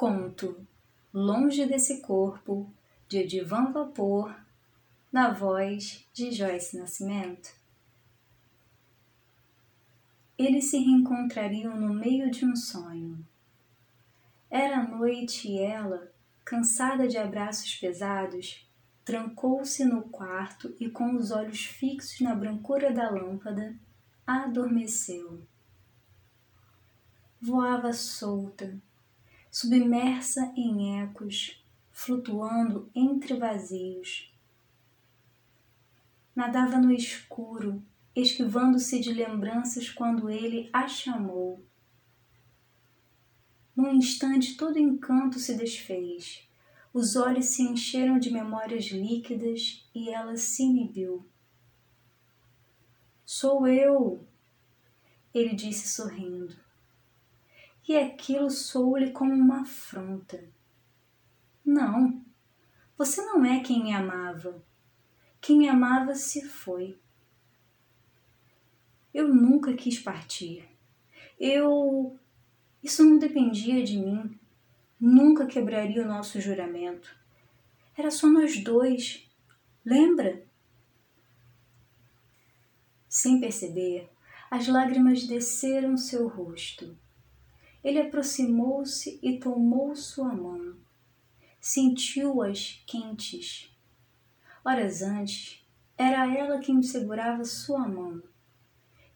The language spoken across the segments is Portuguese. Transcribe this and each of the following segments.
Conto Longe desse Corpo, de Edivan Vapor, na voz de Joyce Nascimento. Eles se reencontrariam no meio de um sonho. Era noite e ela, cansada de abraços pesados, trancou-se no quarto e, com os olhos fixos na brancura da lâmpada, adormeceu. Voava solta, submersa em ecos, flutuando entre vazios. Nadava no escuro, esquivando-se de lembranças quando ele a chamou. Num instante, todo encanto se desfez. Os olhos se encheram de memórias líquidas e ela se inibiu. Sou eu, ele disse sorrindo e aquilo soou-lhe como uma afronta. Não, você não é quem me amava. Quem me amava se foi. Eu nunca quis partir. Eu. Isso não dependia de mim. Nunca quebraria o nosso juramento. Era só nós dois. Lembra? Sem perceber, as lágrimas desceram seu rosto. Ele aproximou-se e tomou sua mão. Sentiu-as quentes. Horas antes, era ela quem segurava sua mão.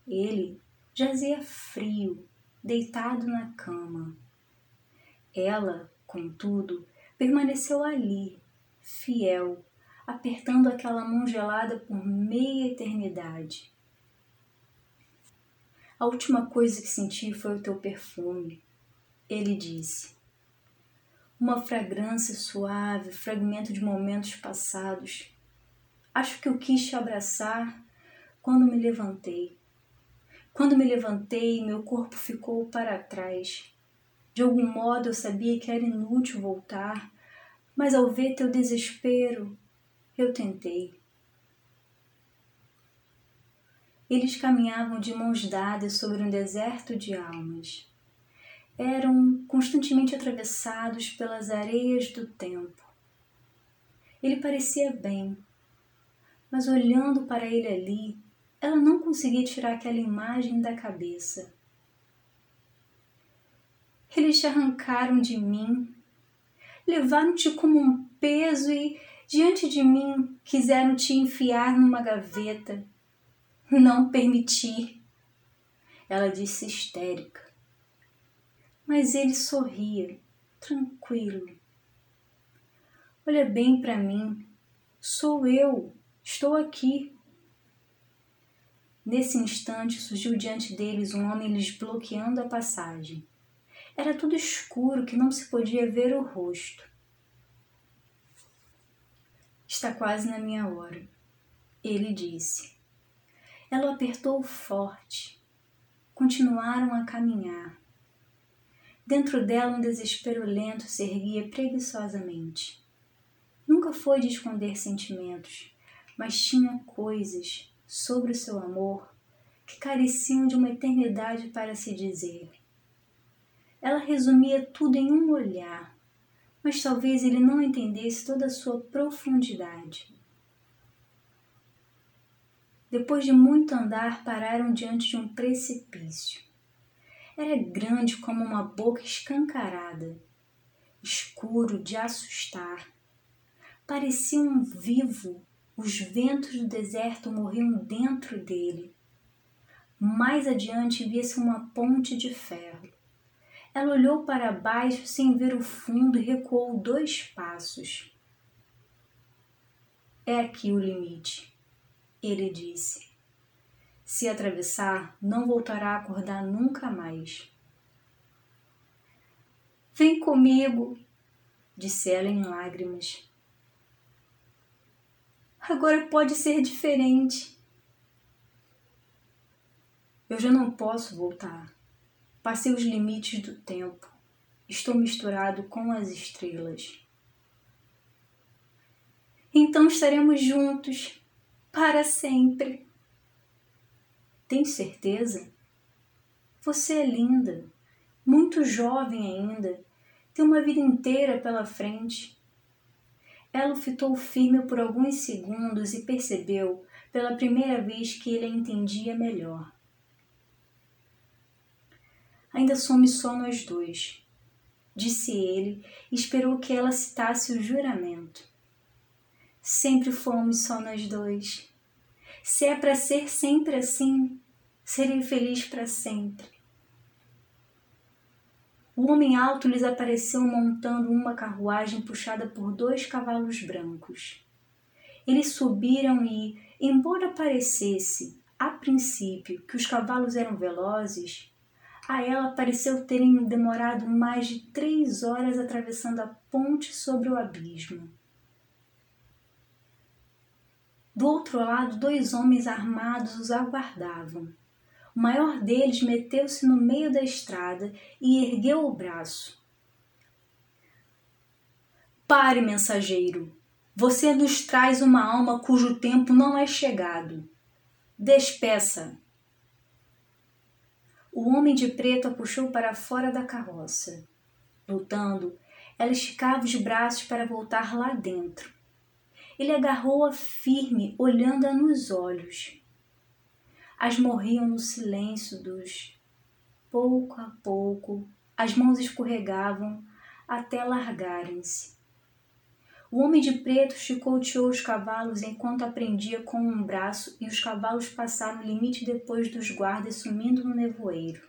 Ele jazia frio, deitado na cama. Ela, contudo, permaneceu ali, fiel, apertando aquela mão gelada por meia eternidade. A última coisa que senti foi o teu perfume. Ele disse. Uma fragrância suave, fragmento de momentos passados. Acho que eu quis te abraçar quando me levantei. Quando me levantei, meu corpo ficou para trás. De algum modo eu sabia que era inútil voltar, mas ao ver teu desespero, eu tentei. Eles caminhavam de mãos dadas sobre um deserto de almas. Eram constantemente atravessados pelas areias do tempo. Ele parecia bem, mas olhando para ele ali, ela não conseguia tirar aquela imagem da cabeça. Eles te arrancaram de mim, levaram-te como um peso e, diante de mim, quiseram te enfiar numa gaveta não permiti. Ela disse histérica. Mas ele sorria, tranquilo. Olha bem para mim. Sou eu. Estou aqui. Nesse instante surgiu diante deles um homem lhes bloqueando a passagem. Era tudo escuro que não se podia ver o rosto. Está quase na minha hora, ele disse. Ela o apertou forte. Continuaram a caminhar. Dentro dela um desespero lento se erguia preguiçosamente. Nunca foi de esconder sentimentos, mas tinha coisas sobre o seu amor que careciam de uma eternidade para se dizer. Ela resumia tudo em um olhar, mas talvez ele não entendesse toda a sua profundidade. Depois de muito andar, pararam diante de um precipício. Era grande como uma boca escancarada, escuro de assustar. Parecia um vivo, os ventos do deserto morriam dentro dele. Mais adiante via-se uma ponte de ferro. Ela olhou para baixo sem ver o fundo e recuou dois passos. É aqui o limite ele disse: Se atravessar, não voltará a acordar nunca mais. Vem comigo, disse ela em lágrimas. Agora pode ser diferente. Eu já não posso voltar. Passei os limites do tempo. Estou misturado com as estrelas. Então estaremos juntos para sempre. Tem certeza? Você é linda, muito jovem ainda, Tem uma vida inteira pela frente. Ela fitou firme por alguns segundos e percebeu, pela primeira vez, que ele a entendia melhor. Ainda somos só nós dois, disse ele e esperou que ela citasse o juramento. Sempre fomos só nós dois. Se é para ser sempre assim, serei feliz para sempre. O homem alto lhes apareceu montando uma carruagem puxada por dois cavalos brancos. Eles subiram e, embora parecesse, a princípio, que os cavalos eram velozes, a ela pareceu terem demorado mais de três horas atravessando a ponte sobre o abismo. Do outro lado, dois homens armados os aguardavam. O maior deles meteu-se no meio da estrada e ergueu o braço. Pare, mensageiro! Você nos traz uma alma cujo tempo não é chegado. Despeça! O homem de preto a puxou para fora da carroça. Lutando, ela esticava os braços para voltar lá dentro. Ele agarrou-a firme, olhando-a nos olhos. As morriam no silêncio dos. Pouco a pouco, as mãos escorregavam até largarem-se. O homem de preto chicoteou os cavalos enquanto aprendia com um braço e os cavalos passaram o limite depois dos guardas sumindo no nevoeiro.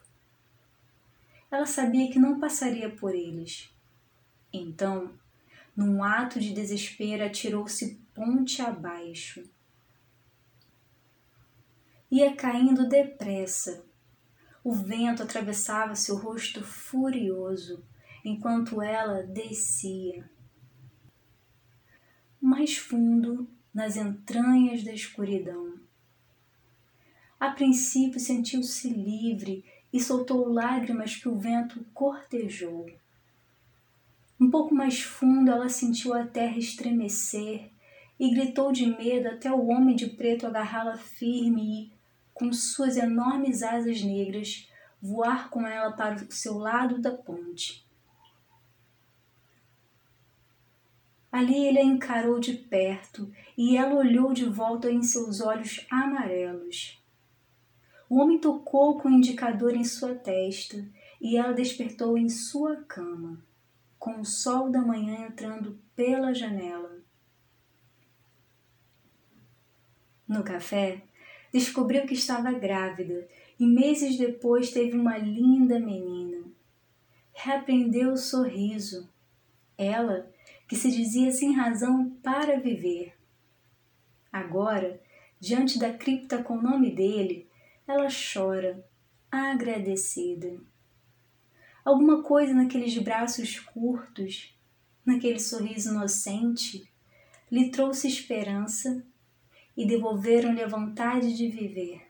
Ela sabia que não passaria por eles. Então, num ato de desespero, atirou-se ponte abaixo. Ia caindo depressa. O vento atravessava seu rosto furioso enquanto ela descia mais fundo nas entranhas da escuridão. A princípio sentiu-se livre e soltou lágrimas que o vento cortejou. Um pouco mais fundo ela sentiu a terra estremecer e gritou de medo até o homem de preto agarrá-la firme e, com suas enormes asas negras, voar com ela para o seu lado da ponte. Ali ele a encarou de perto e ela olhou de volta em seus olhos amarelos. O homem tocou com o indicador em sua testa e ela despertou em sua cama, com o sol da manhã entrando pela janela. No café, descobriu que estava grávida e meses depois teve uma linda menina. Reaprendeu o sorriso. Ela que se dizia sem razão para viver. Agora, diante da cripta com o nome dele, ela chora, agradecida. Alguma coisa naqueles braços curtos, naquele sorriso inocente, lhe trouxe esperança e devolveram-lhe a vontade de viver.